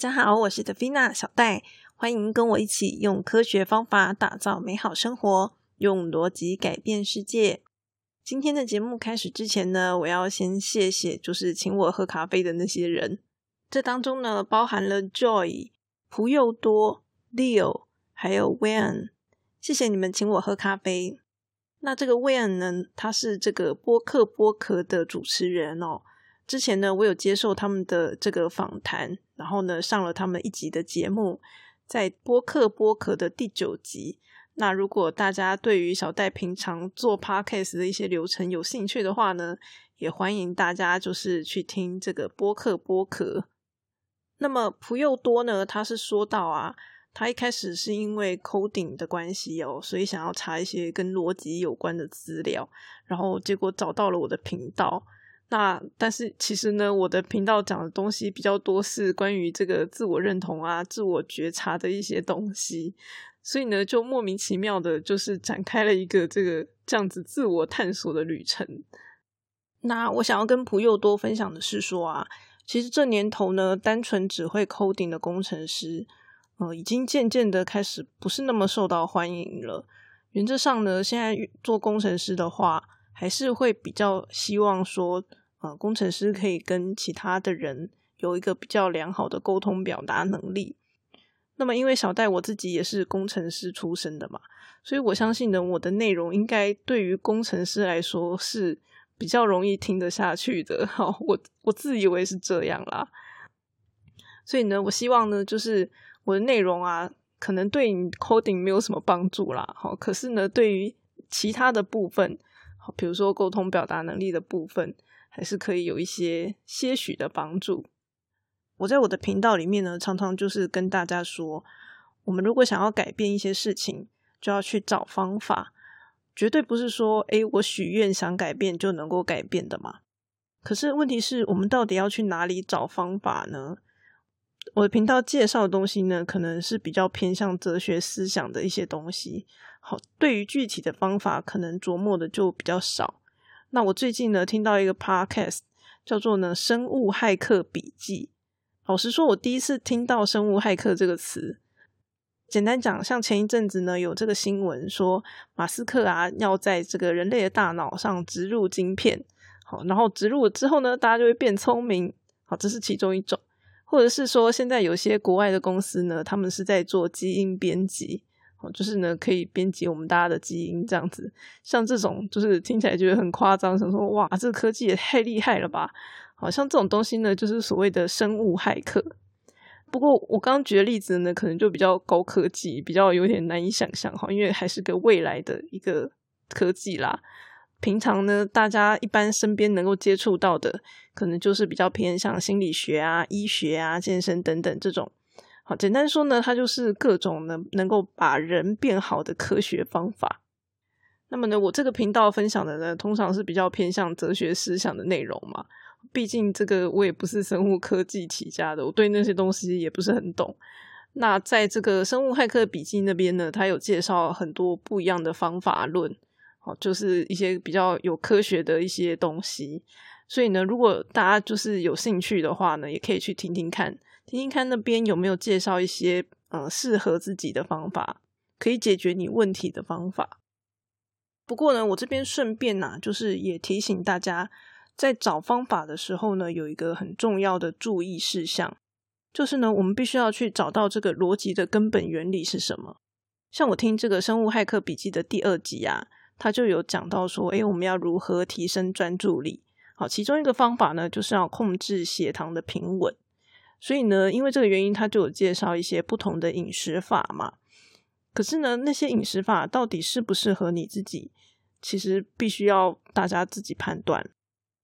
大家好，我是 Davina 小戴，欢迎跟我一起用科学方法打造美好生活，用逻辑改变世界。今天的节目开始之前呢，我要先谢谢就是请我喝咖啡的那些人，这当中呢包含了 Joy、蒲又多、Leo 还有 Wan，谢谢你们请我喝咖啡。那这个 Wan 呢，他是这个播客播客的主持人哦。之前呢，我有接受他们的这个访谈，然后呢上了他们一集的节目，在播客播客的第九集。那如果大家对于小戴平常做 podcast 的一些流程有兴趣的话呢，也欢迎大家就是去听这个播客播客。那么蒲又多呢，他是说到啊，他一开始是因为 coding 的关系哦，所以想要查一些跟逻辑有关的资料，然后结果找到了我的频道。那但是其实呢，我的频道讲的东西比较多是关于这个自我认同啊、自我觉察的一些东西，所以呢，就莫名其妙的，就是展开了一个这个这样子自我探索的旅程。那我想要跟蒲友多分享的是说啊，其实这年头呢，单纯只会 coding 的工程师，呃，已经渐渐的开始不是那么受到欢迎了。原则上呢，现在做工程师的话，还是会比较希望说。啊，工程师可以跟其他的人有一个比较良好的沟通表达能力。那么，因为小戴我自己也是工程师出身的嘛，所以我相信呢，我的内容应该对于工程师来说是比较容易听得下去的。好，我我自以为是这样啦。所以呢，我希望呢，就是我的内容啊，可能对你 coding 没有什么帮助啦。好，可是呢，对于其他的部分，好，比如说沟通表达能力的部分。还是可以有一些些许的帮助。我在我的频道里面呢，常常就是跟大家说，我们如果想要改变一些事情，就要去找方法，绝对不是说，诶，我许愿想改变就能够改变的嘛。可是问题是我们到底要去哪里找方法呢？我的频道介绍的东西呢，可能是比较偏向哲学思想的一些东西。好，对于具体的方法，可能琢磨的就比较少。那我最近呢听到一个 podcast 叫做呢《生物骇客笔记》。老实说，我第一次听到“生物骇客”这个词。简单讲，像前一阵子呢有这个新闻说，马斯克啊要在这个人类的大脑上植入晶片，好，然后植入了之后呢，大家就会变聪明。好，这是其中一种，或者是说，现在有些国外的公司呢，他们是在做基因编辑。哦，就是呢，可以编辑我们大家的基因这样子，像这种就是听起来觉得很夸张，想说哇，这个科技也太厉害了吧！好像这种东西呢，就是所谓的生物骇客。不过我刚刚举的例子呢，可能就比较高科技，比较有点难以想象哈，因为还是个未来的一个科技啦。平常呢，大家一般身边能够接触到的，可能就是比较偏向心理学啊、医学啊、健身等等这种。好，简单说呢，它就是各种能能够把人变好的科学方法。那么呢，我这个频道分享的呢，通常是比较偏向哲学思想的内容嘛。毕竟这个我也不是生物科技起家的，我对那些东西也不是很懂。那在这个生物骇客笔记那边呢，它有介绍很多不一样的方法论，哦，就是一些比较有科学的一些东西。所以呢，如果大家就是有兴趣的话呢，也可以去听听看。听听看那边有没有介绍一些呃适合自己的方法，可以解决你问题的方法。不过呢，我这边顺便呐，就是也提醒大家，在找方法的时候呢，有一个很重要的注意事项，就是呢，我们必须要去找到这个逻辑的根本原理是什么。像我听这个生物骇客笔记的第二集啊，他就有讲到说，诶，我们要如何提升专注力？好，其中一个方法呢，就是要控制血糖的平稳。所以呢，因为这个原因，他就有介绍一些不同的饮食法嘛。可是呢，那些饮食法到底适不适合你自己，其实必须要大家自己判断。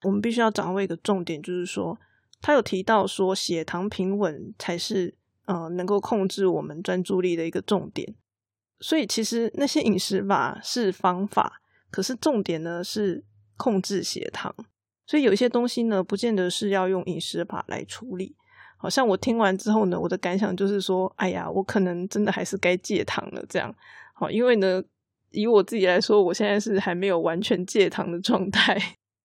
我们必须要掌握一个重点，就是说，他有提到说，血糖平稳才是呃能够控制我们专注力的一个重点。所以，其实那些饮食法是方法，可是重点呢是控制血糖。所以，有一些东西呢，不见得是要用饮食法来处理。好像我听完之后呢，我的感想就是说，哎呀，我可能真的还是该戒糖了。这样，好，因为呢，以我自己来说，我现在是还没有完全戒糖的状态。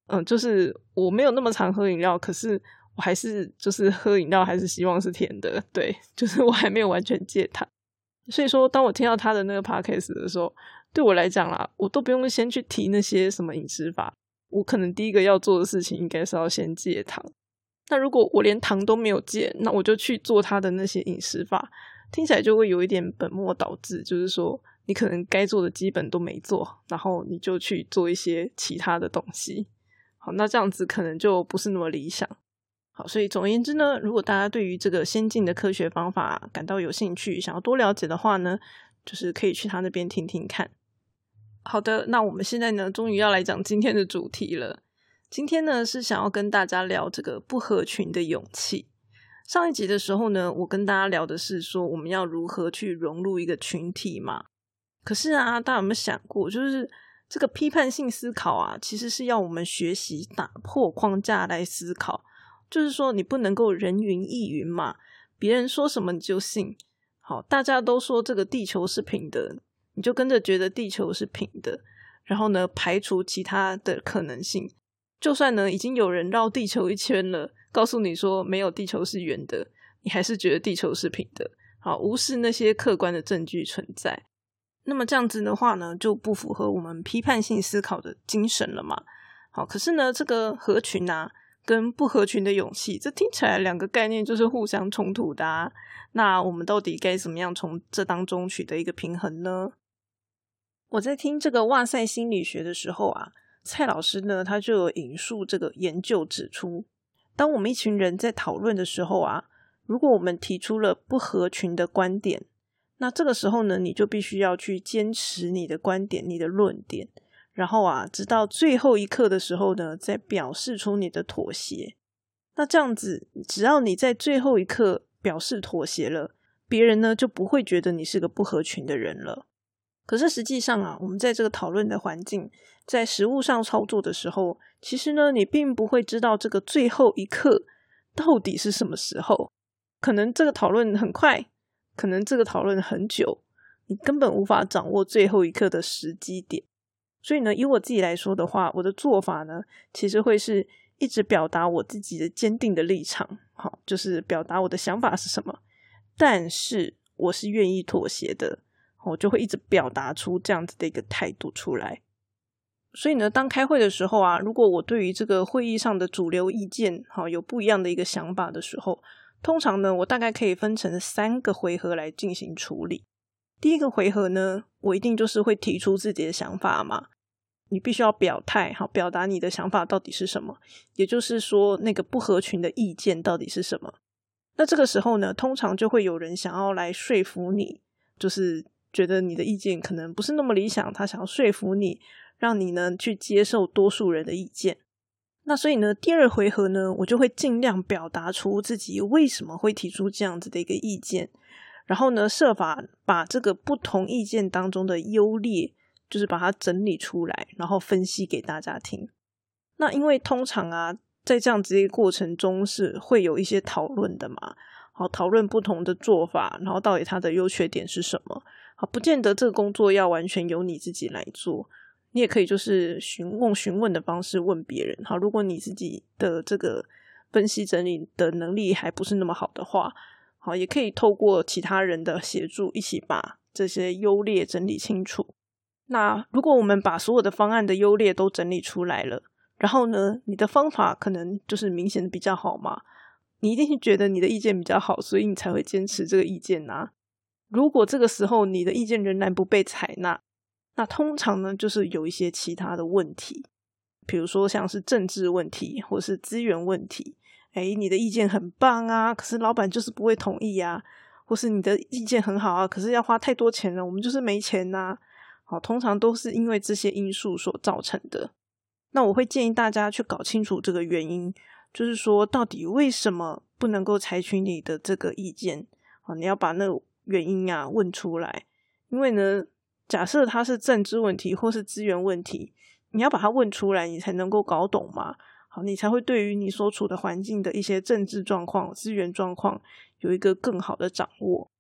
嗯，就是我没有那么常喝饮料，可是我还是就是喝饮料还是希望是甜的，对，就是我还没有完全戒糖。所以说，当我听到他的那个 podcast 的时候，对我来讲啦，我都不用先去提那些什么饮食法，我可能第一个要做的事情应该是要先戒糖。那如果我连糖都没有戒，那我就去做他的那些饮食法，听起来就会有一点本末倒置，就是说你可能该做的基本都没做，然后你就去做一些其他的东西。好，那这样子可能就不是那么理想。好，所以总而言之呢，如果大家对于这个先进的科学方法感到有兴趣，想要多了解的话呢，就是可以去他那边听听看。好的，那我们现在呢，终于要来讲今天的主题了。今天呢，是想要跟大家聊这个不合群的勇气。上一集的时候呢，我跟大家聊的是说我们要如何去融入一个群体嘛。可是啊，大家有没有想过，就是这个批判性思考啊，其实是要我们学习打破框架来思考。就是说，你不能够人云亦云嘛，别人说什么你就信。好，大家都说这个地球是平的，你就跟着觉得地球是平的，然后呢，排除其他的可能性。就算呢，已经有人绕地球一圈了，告诉你说没有地球是圆的，你还是觉得地球是平的。好，无视那些客观的证据存在。那么这样子的话呢，就不符合我们批判性思考的精神了嘛？好，可是呢，这个合群啊。跟不合群的勇气，这听起来两个概念就是互相冲突的。啊那我们到底该怎么样从这当中取得一个平衡呢？我在听这个哇塞心理学的时候啊，蔡老师呢他就有引述这个研究指出，当我们一群人在讨论的时候啊，如果我们提出了不合群的观点，那这个时候呢，你就必须要去坚持你的观点、你的论点。然后啊，直到最后一刻的时候呢，再表示出你的妥协。那这样子，只要你在最后一刻表示妥协了，别人呢就不会觉得你是个不合群的人了。可是实际上啊，我们在这个讨论的环境，在实物上操作的时候，其实呢，你并不会知道这个最后一刻到底是什么时候。可能这个讨论很快，可能这个讨论很久，你根本无法掌握最后一刻的时机点。所以呢，以我自己来说的话，我的做法呢，其实会是一直表达我自己的坚定的立场，好，就是表达我的想法是什么。但是我是愿意妥协的，我就会一直表达出这样子的一个态度出来。所以呢，当开会的时候啊，如果我对于这个会议上的主流意见，好有不一样的一个想法的时候，通常呢，我大概可以分成三个回合来进行处理。第一个回合呢，我一定就是会提出自己的想法嘛。你必须要表态，好，表达你的想法到底是什么，也就是说，那个不合群的意见到底是什么。那这个时候呢，通常就会有人想要来说服你，就是觉得你的意见可能不是那么理想，他想要说服你，让你呢去接受多数人的意见。那所以呢，第二回合呢，我就会尽量表达出自己为什么会提出这样子的一个意见。然后呢，设法把这个不同意见当中的优劣，就是把它整理出来，然后分析给大家听。那因为通常啊，在这样子一个过程中是会有一些讨论的嘛，好，讨论不同的做法，然后到底它的优缺点是什么？啊，不见得这个工作要完全由你自己来做，你也可以就是询问询问的方式问别人。好，如果你自己的这个分析整理的能力还不是那么好的话。好，也可以透过其他人的协助，一起把这些优劣整理清楚。那如果我们把所有的方案的优劣都整理出来了，然后呢，你的方法可能就是明显的比较好嘛？你一定是觉得你的意见比较好，所以你才会坚持这个意见呐。如果这个时候你的意见仍然不被采纳，那通常呢，就是有一些其他的问题，比如说像是政治问题，或是资源问题。哎，你的意见很棒啊，可是老板就是不会同意呀，或是你的意见很好啊，可是要花太多钱了，我们就是没钱呐。好，通常都是因为这些因素所造成的。那我会建议大家去搞清楚这个原因，就是说到底为什么不能够采取你的这个意见？好，你要把那原因啊问出来。因为呢，假设它是政治问题或是资源问题，你要把它问出来，你才能够搞懂嘛。好，你才会对于你所处的环境的一些政治状况、资源状况有一个更好的掌握。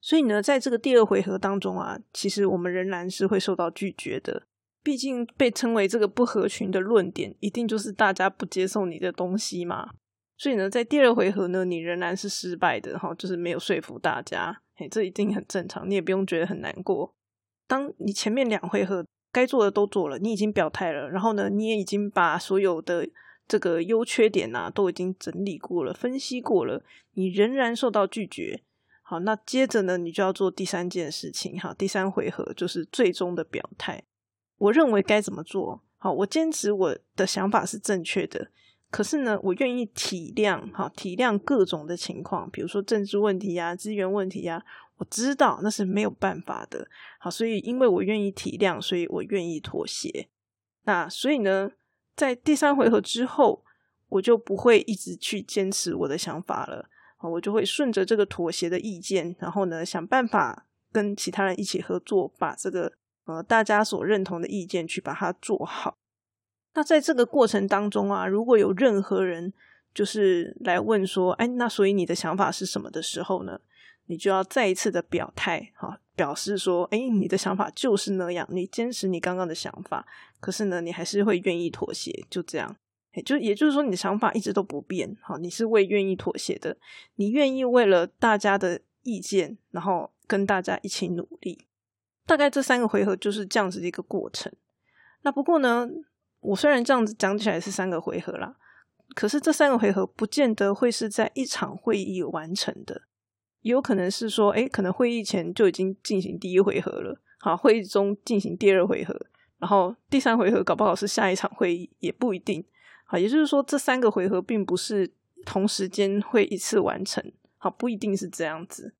所以呢，在这个第二回合当中啊，其实我们仍然是会受到拒绝的。毕竟被称为这个不合群的论点，一定就是大家不接受你的东西嘛。所以呢，在第二回合呢，你仍然是失败的哈，就是没有说服大家，嘿，这一定很正常，你也不用觉得很难过。当你前面两回合该做的都做了，你已经表态了，然后呢，你也已经把所有的这个优缺点啊都已经整理过了、分析过了，你仍然受到拒绝。好，那接着呢，你就要做第三件事情哈，第三回合就是最终的表态。我认为该怎么做？好，我坚持我的想法是正确的。可是呢，我愿意体谅，哈，体谅各种的情况，比如说政治问题呀、资源问题呀，我知道那是没有办法的，好，所以因为我愿意体谅，所以我愿意妥协。那所以呢，在第三回合之后，我就不会一直去坚持我的想法了，我就会顺着这个妥协的意见，然后呢，想办法跟其他人一起合作，把这个呃大家所认同的意见去把它做好。那在这个过程当中啊，如果有任何人就是来问说，哎，那所以你的想法是什么的时候呢？你就要再一次的表态，哈，表示说，哎，你的想法就是那样，你坚持你刚刚的想法，可是呢，你还是会愿意妥协，就这样，就也就是说，你的想法一直都不变，好，你是为愿意妥协的，你愿意为了大家的意见，然后跟大家一起努力。大概这三个回合就是这样子的一个过程。那不过呢？我虽然这样子讲起来是三个回合啦，可是这三个回合不见得会是在一场会议完成的，也有可能是说，哎，可能会议前就已经进行第一回合了，好，会议中进行第二回合，然后第三回合搞不好是下一场会议，也不一定，好，也就是说这三个回合并不是同时间会一次完成，好，不一定是这样子。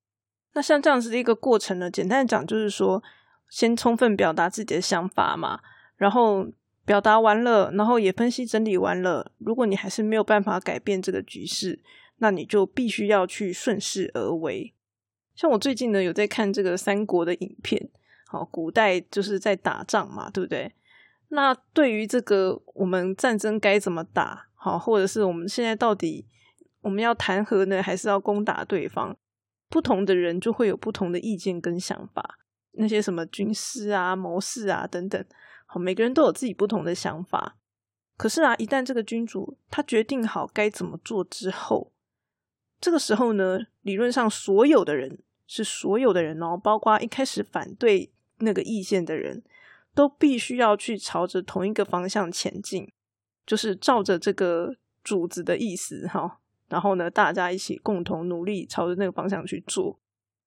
那像这样子的一个过程呢，简单讲就是说，先充分表达自己的想法嘛，然后。表达完了，然后也分析整理完了。如果你还是没有办法改变这个局势，那你就必须要去顺势而为。像我最近呢，有在看这个三国的影片，好，古代就是在打仗嘛，对不对？那对于这个我们战争该怎么打，好，或者是我们现在到底我们要谈和呢，还是要攻打对方？不同的人就会有不同的意见跟想法。那些什么军师啊、谋士啊等等。好，每个人都有自己不同的想法。可是啊，一旦这个君主他决定好该怎么做之后，这个时候呢，理论上所有的人是所有的人哦，包括一开始反对那个意见的人都必须要去朝着同一个方向前进，就是照着这个主子的意思哈。然后呢，大家一起共同努力，朝着那个方向去做。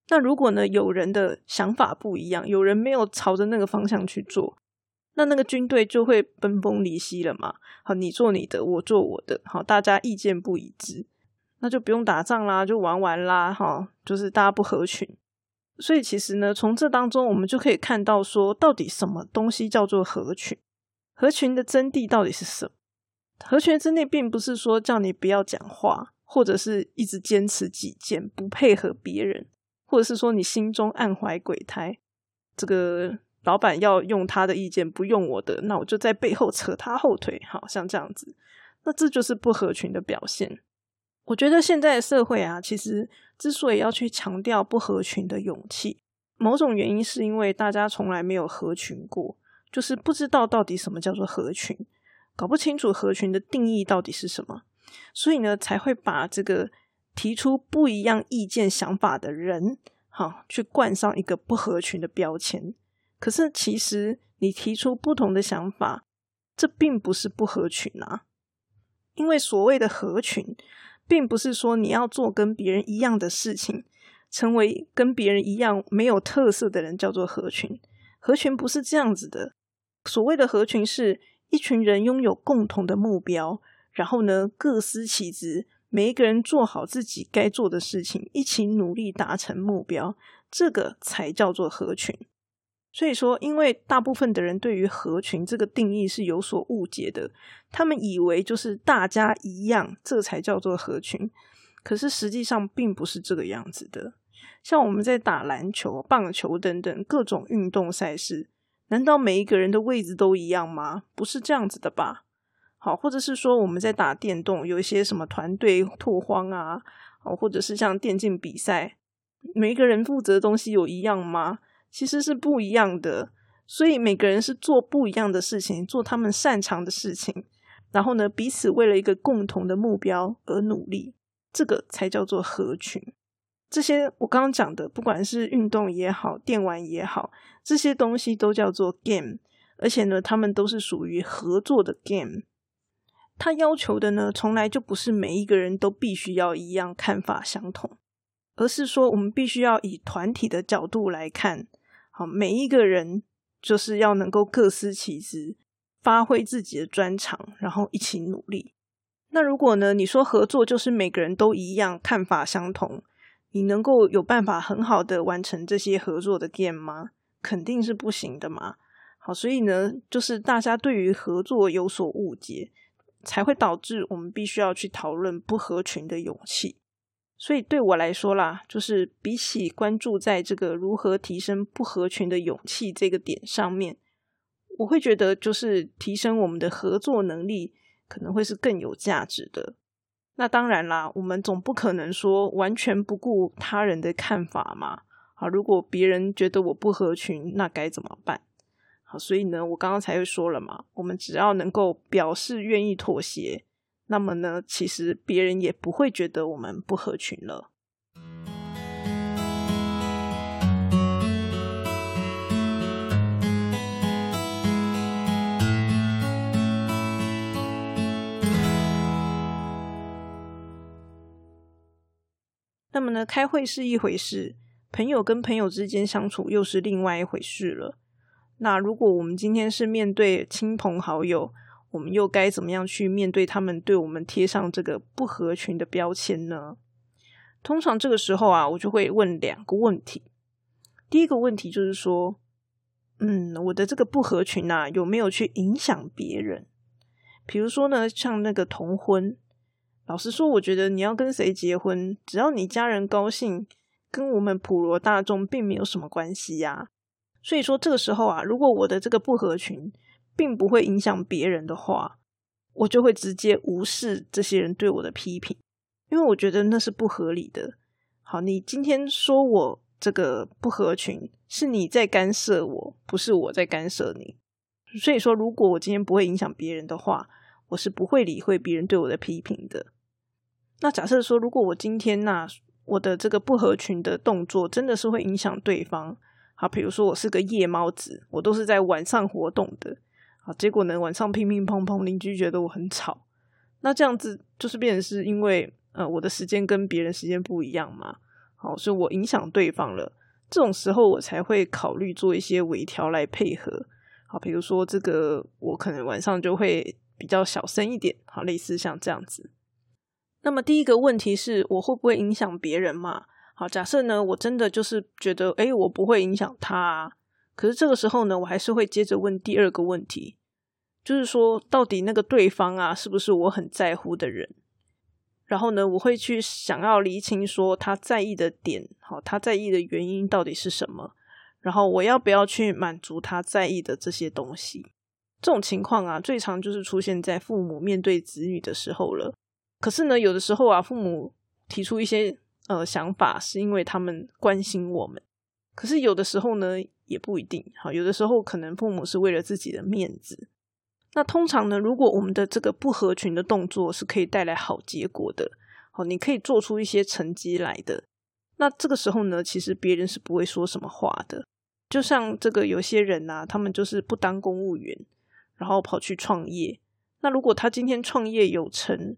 那如果呢，有人的想法不一样，有人没有朝着那个方向去做。那那个军队就会分崩离析了嘛？好，你做你的，我做我的，好，大家意见不一致，那就不用打仗啦，就玩玩啦，哈，就是大家不合群。所以其实呢，从这当中我们就可以看到，说到底什么东西叫做合群？合群的真谛到底是什么？合群之内，并不是说叫你不要讲话，或者是一直坚持己见，不配合别人，或者是说你心中暗怀鬼胎，这个。老板要用他的意见，不用我的，那我就在背后扯他后腿，好像这样子，那这就是不合群的表现。我觉得现在的社会啊，其实之所以要去强调不合群的勇气，某种原因是因为大家从来没有合群过，就是不知道到底什么叫做合群，搞不清楚合群的定义到底是什么，所以呢，才会把这个提出不一样意见想法的人，好去冠上一个不合群的标签。可是，其实你提出不同的想法，这并不是不合群啊。因为所谓的合群，并不是说你要做跟别人一样的事情，成为跟别人一样没有特色的人叫做合群。合群不是这样子的。所谓的合群，是一群人拥有共同的目标，然后呢各司其职，每一个人做好自己该做的事情，一起努力达成目标，这个才叫做合群。所以说，因为大部分的人对于合群这个定义是有所误解的，他们以为就是大家一样，这才叫做合群。可是实际上并不是这个样子的。像我们在打篮球、棒球等等各种运动赛事，难道每一个人的位置都一样吗？不是这样子的吧？好，或者是说我们在打电动，有一些什么团队拓荒啊，哦，或者是像电竞比赛，每一个人负责的东西有一样吗？其实是不一样的，所以每个人是做不一样的事情，做他们擅长的事情，然后呢，彼此为了一个共同的目标而努力，这个才叫做合群。这些我刚刚讲的，不管是运动也好，电玩也好，这些东西都叫做 game，而且呢，他们都是属于合作的 game。他要求的呢，从来就不是每一个人都必须要一样看法相同，而是说我们必须要以团体的角度来看，好，每一个人就是要能够各司其职，发挥自己的专长，然后一起努力。那如果呢，你说合作就是每个人都一样看法相同？你能够有办法很好的完成这些合作的 game 吗？肯定是不行的嘛。好，所以呢，就是大家对于合作有所误解，才会导致我们必须要去讨论不合群的勇气。所以对我来说啦，就是比起关注在这个如何提升不合群的勇气这个点上面，我会觉得就是提升我们的合作能力，可能会是更有价值的。那当然啦，我们总不可能说完全不顾他人的看法嘛。好，如果别人觉得我不合群，那该怎么办？好，所以呢，我刚刚才会说了嘛，我们只要能够表示愿意妥协，那么呢，其实别人也不会觉得我们不合群了。那么呢，开会是一回事，朋友跟朋友之间相处又是另外一回事了。那如果我们今天是面对亲朋好友，我们又该怎么样去面对他们对我们贴上这个不合群的标签呢？通常这个时候啊，我就会问两个问题。第一个问题就是说，嗯，我的这个不合群啊，有没有去影响别人？比如说呢，像那个同婚。老实说，我觉得你要跟谁结婚，只要你家人高兴，跟我们普罗大众并没有什么关系呀。所以说，这个时候啊，如果我的这个不合群，并不会影响别人的话，我就会直接无视这些人对我的批评，因为我觉得那是不合理的。好，你今天说我这个不合群，是你在干涉我，不是我在干涉你。所以说，如果我今天不会影响别人的话，我是不会理会别人对我的批评的。那假设说，如果我今天那我的这个不合群的动作真的是会影响对方，好，比如说我是个夜猫子，我都是在晚上活动的，好，结果呢晚上乒乒乓乓，邻居觉得我很吵，那这样子就是变成是因为呃我的时间跟别人时间不一样嘛，好，所以我影响对方了，这种时候我才会考虑做一些微调来配合，好，比如说这个我可能晚上就会。比较小声一点，好，类似像这样子。那么第一个问题是我会不会影响别人嘛？好，假设呢，我真的就是觉得，哎，我不会影响他。可是这个时候呢，我还是会接着问第二个问题，就是说，到底那个对方啊，是不是我很在乎的人？然后呢，我会去想要厘清说他在意的点，好，他在意的原因到底是什么？然后我要不要去满足他在意的这些东西？这种情况啊，最常就是出现在父母面对子女的时候了。可是呢，有的时候啊，父母提出一些呃想法，是因为他们关心我们。可是有的时候呢，也不一定。好，有的时候可能父母是为了自己的面子。那通常呢，如果我们的这个不合群的动作是可以带来好结果的，好，你可以做出一些成绩来的。那这个时候呢，其实别人是不会说什么话的。就像这个有些人呐，他们就是不当公务员。然后跑去创业，那如果他今天创业有成，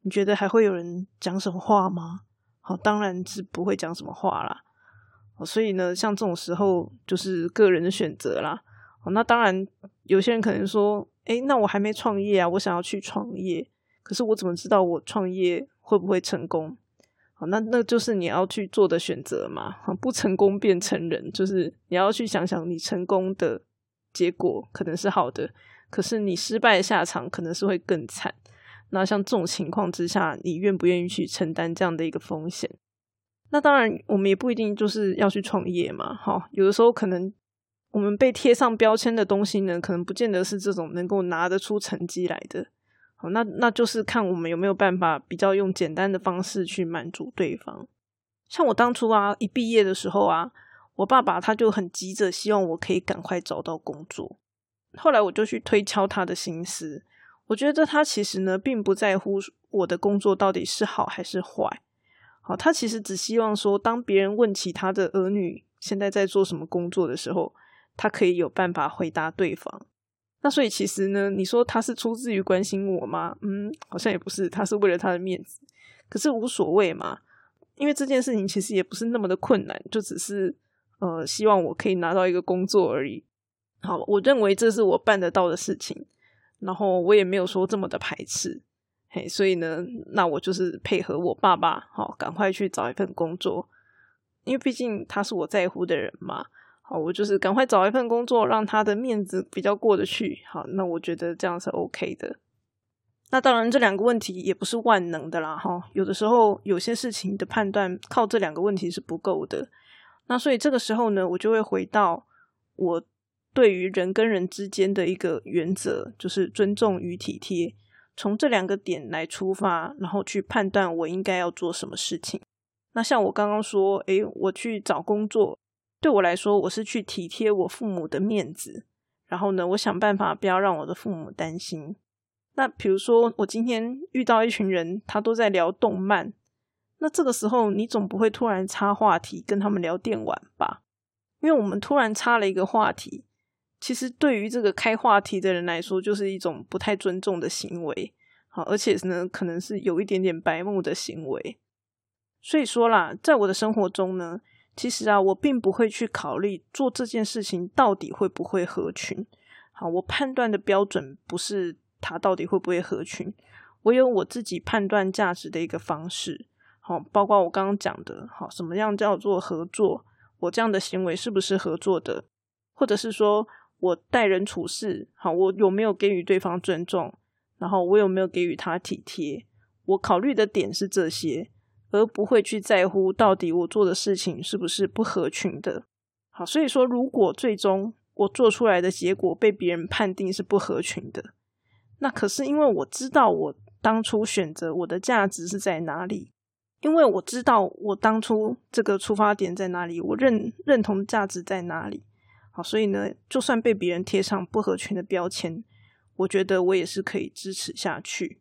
你觉得还会有人讲什么话吗？好，当然是不会讲什么话啦。所以呢，像这种时候就是个人的选择啦。那当然有些人可能说，哎，那我还没创业啊，我想要去创业，可是我怎么知道我创业会不会成功？好，那那就是你要去做的选择嘛。不成功变成人，就是你要去想想你成功的结果可能是好的。可是你失败的下场可能是会更惨。那像这种情况之下，你愿不愿意去承担这样的一个风险？那当然，我们也不一定就是要去创业嘛。哈，有的时候可能我们被贴上标签的东西呢，可能不见得是这种能够拿得出成绩来的。好，那那就是看我们有没有办法比较用简单的方式去满足对方。像我当初啊，一毕业的时候啊，我爸爸他就很急着希望我可以赶快找到工作。后来我就去推敲他的心思，我我觉得他其实呢，并不在乎我的工作到底是好还是坏。好，他其实只希望说，当别人问起他的儿女现在在做什么工作的时候，他可以有办法回答对方。那所以其实呢，你说他是出自于关心我吗？嗯，好像也不是，他是为了他的面子。可是无所谓嘛，因为这件事情其实也不是那么的困难，就只是呃，希望我可以拿到一个工作而已。好，我认为这是我办得到的事情，然后我也没有说这么的排斥。嘿，所以呢，那我就是配合我爸爸，好，赶快去找一份工作，因为毕竟他是我在乎的人嘛。好，我就是赶快找一份工作，让他的面子比较过得去。好，那我觉得这样是 OK 的。那当然，这两个问题也不是万能的啦，哈。有的时候有些事情的判断靠这两个问题是不够的。那所以这个时候呢，我就会回到我对于人跟人之间的一个原则，就是尊重与体贴。从这两个点来出发，然后去判断我应该要做什么事情。那像我刚刚说，诶，我去找工作，对我来说，我是去体贴我父母的面子。然后呢，我想办法不要让我的父母担心。那比如说，我今天遇到一群人，他都在聊动漫，那这个时候你总不会突然插话题跟他们聊电玩吧？因为我们突然插了一个话题。其实对于这个开话题的人来说，就是一种不太尊重的行为，好，而且呢，可能是有一点点白目的行为。所以说啦，在我的生活中呢，其实啊，我并不会去考虑做这件事情到底会不会合群。好，我判断的标准不是他到底会不会合群，我有我自己判断价值的一个方式。好，包括我刚刚讲的，好，什么样叫做合作？我这样的行为是不是合作的？或者是说？我待人处事好，我有没有给予对方尊重？然后我有没有给予他体贴？我考虑的点是这些，而不会去在乎到底我做的事情是不是不合群的。好，所以说，如果最终我做出来的结果被别人判定是不合群的，那可是因为我知道我当初选择我的价值是在哪里，因为我知道我当初这个出发点在哪里，我认认同价值在哪里。好，所以呢，就算被别人贴上不合群的标签，我觉得我也是可以支持下去。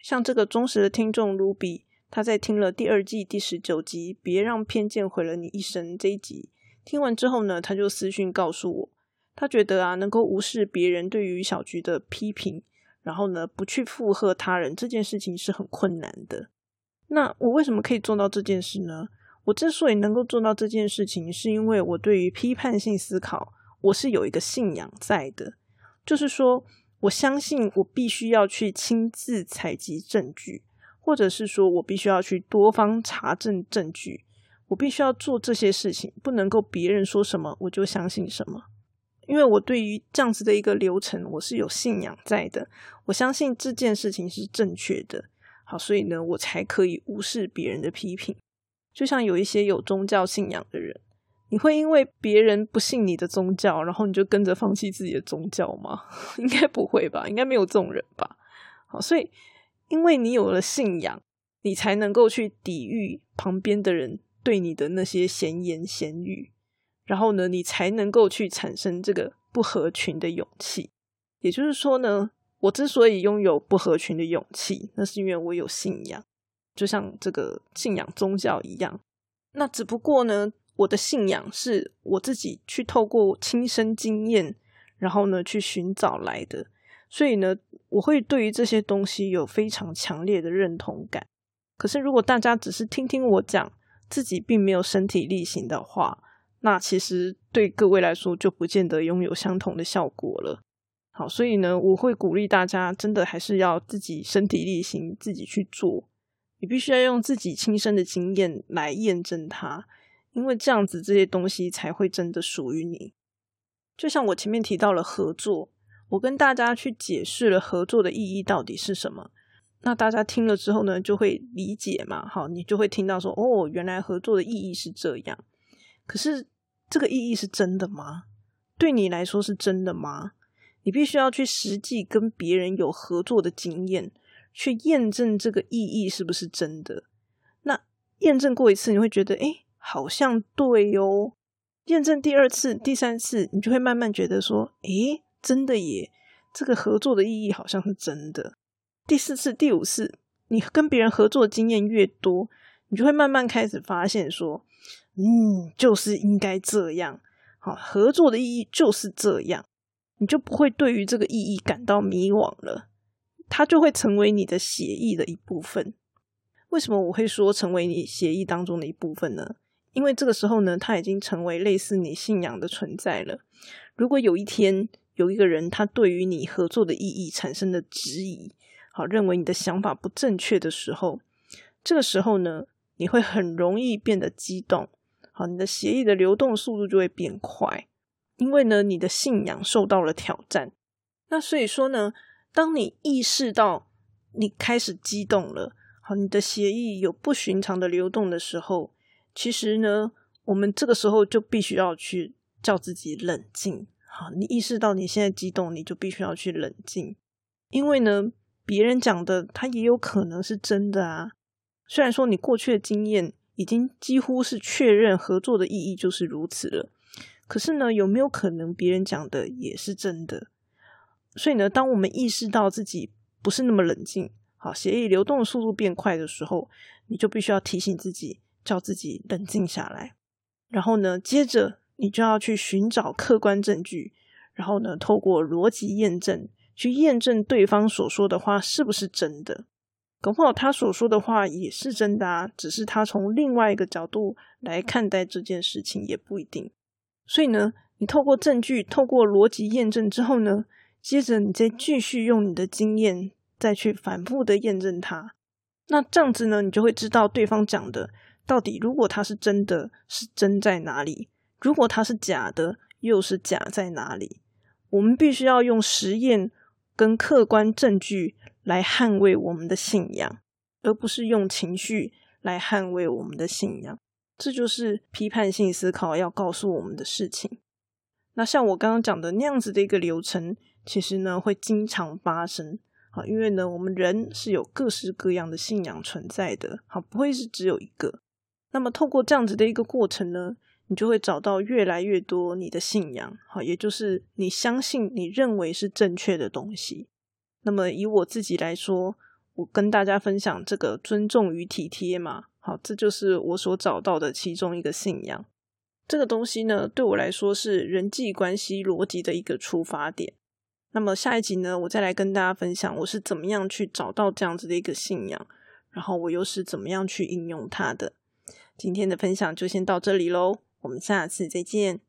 像这个忠实的听众 Ruby，他在听了第二季第十九集《别让偏见毁了你一生》这一集，听完之后呢，他就私讯告诉我，他觉得啊，能够无视别人对于小菊的批评，然后呢，不去附和他人这件事情是很困难的。那我为什么可以做到这件事呢？我之所以能够做到这件事情，是因为我对于批判性思考，我是有一个信仰在的。就是说，我相信我必须要去亲自采集证据，或者是说我必须要去多方查证证据，我必须要做这些事情，不能够别人说什么我就相信什么。因为我对于这样子的一个流程，我是有信仰在的。我相信这件事情是正确的，好，所以呢，我才可以无视别人的批评。就像有一些有宗教信仰的人，你会因为别人不信你的宗教，然后你就跟着放弃自己的宗教吗？应该不会吧，应该没有这种人吧。好，所以因为你有了信仰，你才能够去抵御旁边的人对你的那些闲言闲语，然后呢，你才能够去产生这个不合群的勇气。也就是说呢，我之所以拥有不合群的勇气，那是因为我有信仰。就像这个信仰宗教一样，那只不过呢，我的信仰是我自己去透过亲身经验，然后呢去寻找来的，所以呢，我会对于这些东西有非常强烈的认同感。可是，如果大家只是听听我讲，自己并没有身体力行的话，那其实对各位来说就不见得拥有相同的效果了。好，所以呢，我会鼓励大家，真的还是要自己身体力行，自己去做。你必须要用自己亲身的经验来验证它，因为这样子这些东西才会真的属于你。就像我前面提到了合作，我跟大家去解释了合作的意义到底是什么，那大家听了之后呢，就会理解嘛。好，你就会听到说，哦，原来合作的意义是这样。可是这个意义是真的吗？对你来说是真的吗？你必须要去实际跟别人有合作的经验。去验证这个意义是不是真的？那验证过一次，你会觉得哎，好像对哟。验证第二次、第三次，你就会慢慢觉得说，哎，真的耶，这个合作的意义好像是真的。第四次、第五次，你跟别人合作的经验越多，你就会慢慢开始发现说，嗯，就是应该这样。好，合作的意义就是这样，你就不会对于这个意义感到迷惘了，它就会成为你的协议的一部分。为什么我会说成为你协议当中的一部分呢？因为这个时候呢，它已经成为类似你信仰的存在了。如果有一天有一个人他对于你合作的意义产生了质疑，好，认为你的想法不正确的时候，这个时候呢，你会很容易变得激动，好，你的协议的流动速度就会变快，因为呢，你的信仰受到了挑战。那所以说呢，当你意识到你开始激动了，好，你的协议有不寻常的流动的时候。其实呢，我们这个时候就必须要去叫自己冷静。好，你意识到你现在激动，你就必须要去冷静，因为呢，别人讲的他也有可能是真的啊。虽然说你过去的经验已经几乎是确认合作的意义就是如此了，可是呢，有没有可能别人讲的也是真的？所以呢，当我们意识到自己不是那么冷静，好，协议流动的速度变快的时候，你就必须要提醒自己。叫自己冷静下来，然后呢，接着你就要去寻找客观证据，然后呢，透过逻辑验证去验证对方所说的话是不是真的。搞不好他所说的话也是真的啊，只是他从另外一个角度来看待这件事情也不一定。所以呢，你透过证据、透过逻辑验证之后呢，接着你再继续用你的经验再去反复的验证它。那这样子呢，你就会知道对方讲的。到底，如果它是真的，是真在哪里？如果它是假的，又是假在哪里？我们必须要用实验跟客观证据来捍卫我们的信仰，而不是用情绪来捍卫我们的信仰。这就是批判性思考要告诉我们的事情。那像我刚刚讲的那样子的一个流程，其实呢会经常发生。好，因为呢我们人是有各式各样的信仰存在的，好，不会是只有一个。那么，透过这样子的一个过程呢，你就会找到越来越多你的信仰，好，也就是你相信、你认为是正确的东西。那么，以我自己来说，我跟大家分享这个尊重与体贴嘛，好，这就是我所找到的其中一个信仰。这个东西呢，对我来说是人际关系逻辑的一个出发点。那么下一集呢，我再来跟大家分享我是怎么样去找到这样子的一个信仰，然后我又是怎么样去应用它的。今天的分享就先到这里喽，我们下次再见。